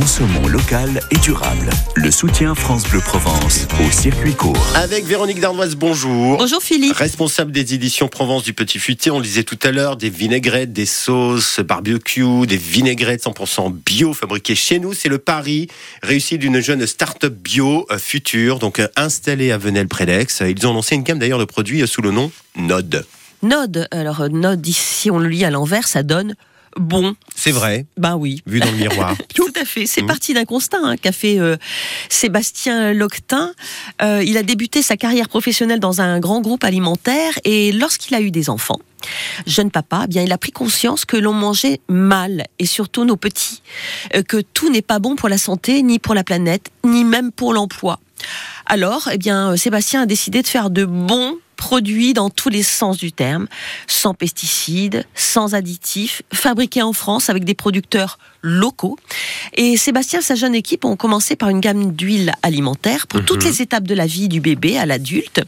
Consommons local et durable. Le soutien France Bleu Provence au circuit court. Avec Véronique Dardoise, bonjour. Bonjour Philippe. Responsable des éditions Provence du Petit Futé, on disait tout à l'heure des vinaigrettes, des sauces barbecue, des vinaigrettes 100% bio fabriquées chez nous. C'est le pari réussi d'une jeune start-up bio euh, future, donc euh, installée à Venelle-Prélex. Ils ont lancé une gamme d'ailleurs de produits euh, sous le nom Node. Node. Alors, Node, ici, on le lit à l'envers, ça donne bon. C'est vrai. Ben oui. Vu dans le miroir. Tout à fait. C'est Mmh. parti d'un constat hein, qu'a fait euh, Sébastien Loctin. Euh, il a débuté sa carrière professionnelle dans un grand groupe alimentaire et lorsqu'il a eu des enfants, jeune papa, eh bien il a pris conscience que l'on mangeait mal et surtout nos petits, euh, que tout n'est pas bon pour la santé, ni pour la planète, ni même pour l'emploi. Alors, eh bien, Sébastien a décidé de faire de bons produits dans tous les sens du terme, sans pesticides, sans additifs, fabriqués en France avec des producteurs locaux. Et Sébastien et sa jeune équipe ont commencé par une gamme d'huiles alimentaires pour toutes les étapes de la vie du bébé à l'adulte.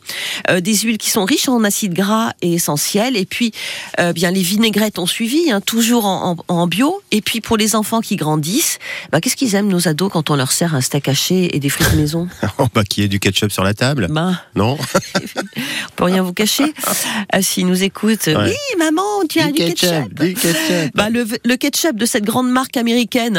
Euh, des huiles qui sont riches en acides gras et essentiels. Et puis, euh, bien, les vinaigrettes ont suivi, hein, toujours en, en- en bio. Et puis, pour les enfants qui grandissent, bah, qu'est-ce qu'ils aiment, nos ados, quand on leur sert un steak haché et des frites maison? Oh, bah, qui est du ketchup sur la table Ben, Non? peut rien vous cacher. Euh, S'ils nous écoutent, Ouais. oui, maman, tu as du, ketchup. du ketchup. Bah, le, le ketchup de cette grande marque américaine.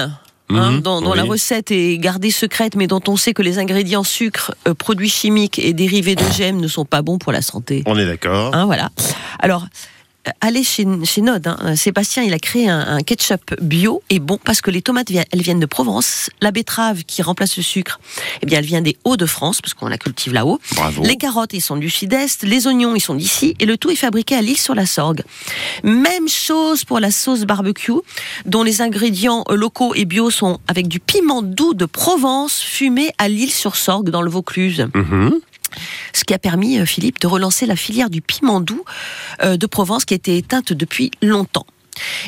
hein, Mhm, dont, la recette est gardée secrète, mais dont on sait que les ingrédients sucre, euh, produits chimiques et dérivés de GM ne sont pas bons pour la santé. On est d'accord. Hein, voilà. Alors, allez chez, chez Nod. hein. Sébastien, il a créé un, un ketchup bio et bon parce que les tomates, elles viennent de Provence. La betterave qui remplace le sucre, eh bien, elle vient des Hauts-de-France parce qu'on la cultive là-haut. Bravo. Les carottes, ils sont du sud-est. Les oignons, ils sont d'ici. Et le tout est fabriqué à l'île sur la Sorgue. Même chose pour la sauce barbecue, dont les ingrédients euh, locaux et bio sont avec du piment doux de Provence, fumé à l'île sur Sorgue dans le Vaucluse. Mhm. Ce qui a permis, euh, Philippe, de relancer la filière du piment doux euh, de Provence qui était éteinte depuis longtemps.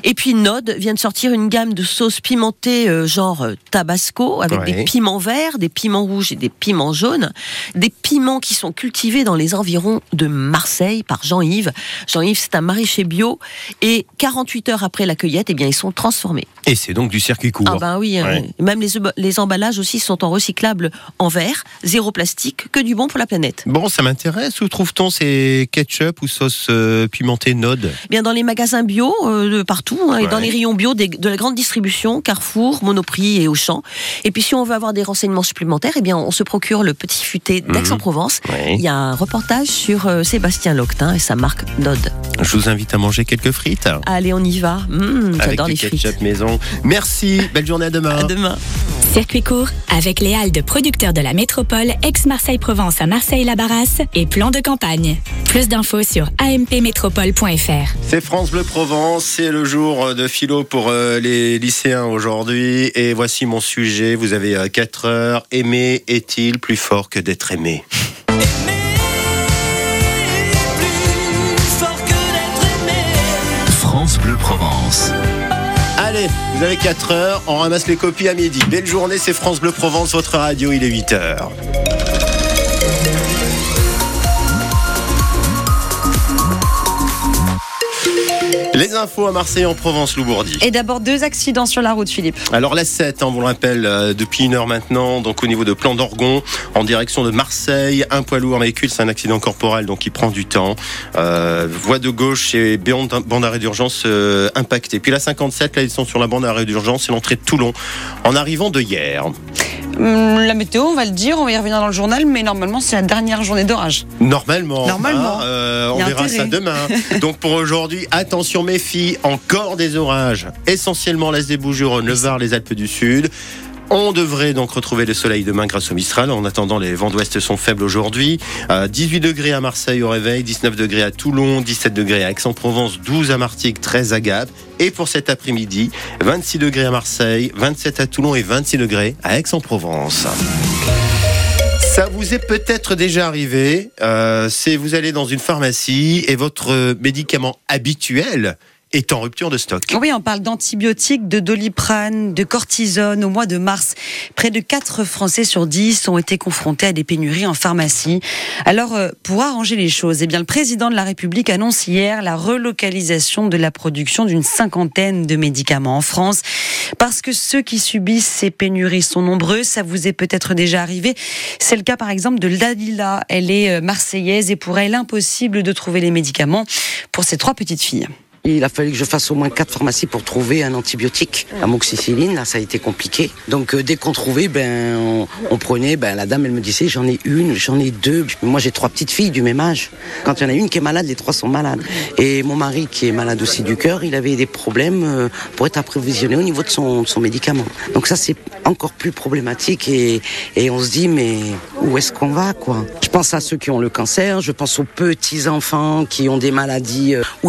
Et puis Nod vient de sortir une gamme de sauces pimentées euh, genre euh, tabasco avec Ouais. des piments verts, des piments rouges et des piments jaunes, des piments qui sont cultivés dans les environs de Marseille par Jean-Yves. Jean-Yves, c'est un maraîcher bio et 48 heures après la cueillette, eh bien ils sont transformés. Et c'est donc du circuit court. Ah ben oui, Ouais. euh, même les, les emballages aussi sont en recyclable en verre, zéro plastique, que du bon pour la planète. Bon, ça m'intéresse. Où trouve-t-on ces ketchup ou sauces euh, pimentées Node Bien dans les magasins bio de partout hein, et dans les rayons bio des- de la grande distribution, Carrefour, Monoprix et Auchan. Et puis si on veut avoir des renseignements supplémentaires, eh bien on se procure le petit futé d'Aix-en-Provence. Ouais. Il y a un reportage sur euh, Sébastien Loctin et sa marque Nod. Je vous invite à manger quelques frites. Allez, on y va. Mmh, J'adore les frites. maison. Merci. Belle journée à demain. À demain. Circuit court avec les halles de producteurs de la métropole ex-Marseille-Provence à Marseille-la-Barrasse et plan de campagne. Plus d'infos sur ampmétropole.fr. C'est France Bleu Provence, c'est le jour de philo pour euh, les lycéens aujourd'hui. Et voici mon sujet, vous avez 4 heures. Aimer est-il plus fort que d'être aimé? Vous avez 4 heures, on ramasse les copies à midi. Belle journée, c'est France Bleu Provence, votre radio, il est 8 heures. Les infos à Marseille en Provence, Loubourdi. Et d'abord deux accidents sur la route, Philippe. Alors la 7, on vous le rappelle, euh, depuis une heure maintenant, donc au niveau de Plan d'Orgon, en direction de Marseille, un poids lourd véhicule, c'est un accident corporel, donc il prend du temps. Euh, voie de gauche et bande bande d'arrêt d'urgence euh, impactée. Puis la 57, là ils sont sur la bande d'arrêt d'urgence, c'est l'entrée de Toulon, en arrivant de hier. La météo, on va le dire, on va y revenir dans le journal, mais normalement, c'est la dernière journée d'orage. Normalement. Normalement. hein, euh, on verra intérêt. ça demain. Donc pour aujourd'hui, attention méfie, encore des orages. Essentiellement l'Est des Bouches-du-Rhône, le Var, les Alpes du Sud. On devrait donc retrouver le soleil demain grâce au Mistral. En attendant, les vents d'ouest sont faibles aujourd'hui. Euh, 18 degrés à Marseille au réveil, 19 degrés à Toulon, 17 degrés à Aix-en-Provence, 12 à Martigues, 13 à Gap. Et pour cet après-midi, 26 degrés à Marseille, 27 à Toulon et 26 degrés à Aix-en-Provence. Ça vous est peut-être déjà arrivé. Euh, c'est vous allez dans une pharmacie et votre médicament habituel est en rupture de stock. Oui, on parle d'antibiotiques, de doliprane, de cortisone. Au mois de mars, près de 4 Français sur 10 ont été confrontés à des pénuries en pharmacie. Alors, euh, pour arranger les choses, eh bien, le président de la République annonce hier la relocalisation de la production d'une cinquantaine de médicaments en France. Parce que ceux qui subissent ces pénuries sont nombreux, ça vous est peut-être déjà arrivé. C'est le cas par exemple de Dalila. Elle est euh, marseillaise et pour elle, impossible de trouver les médicaments pour ses trois petites filles. Il a fallu que je fasse au moins quatre pharmacies pour trouver un antibiotique, amoxicilline. Là, ça a été compliqué. Donc, euh, dès qu'on trouvait, ben, on, on prenait. Ben, la dame, elle me disait, j'en ai une, j'en ai deux. Moi, j'ai trois petites filles du même âge. Quand il y en a une qui est malade, les trois sont malades. Et mon mari, qui est malade aussi du cœur, il avait des problèmes euh, pour être approvisionné au niveau de son, de son médicament. Donc ça, c'est encore plus problématique. Et, et on se dit, mais où est-ce qu'on va, quoi? Je pense à ceux qui ont le cancer. Je pense aux petits enfants qui ont des maladies. euh,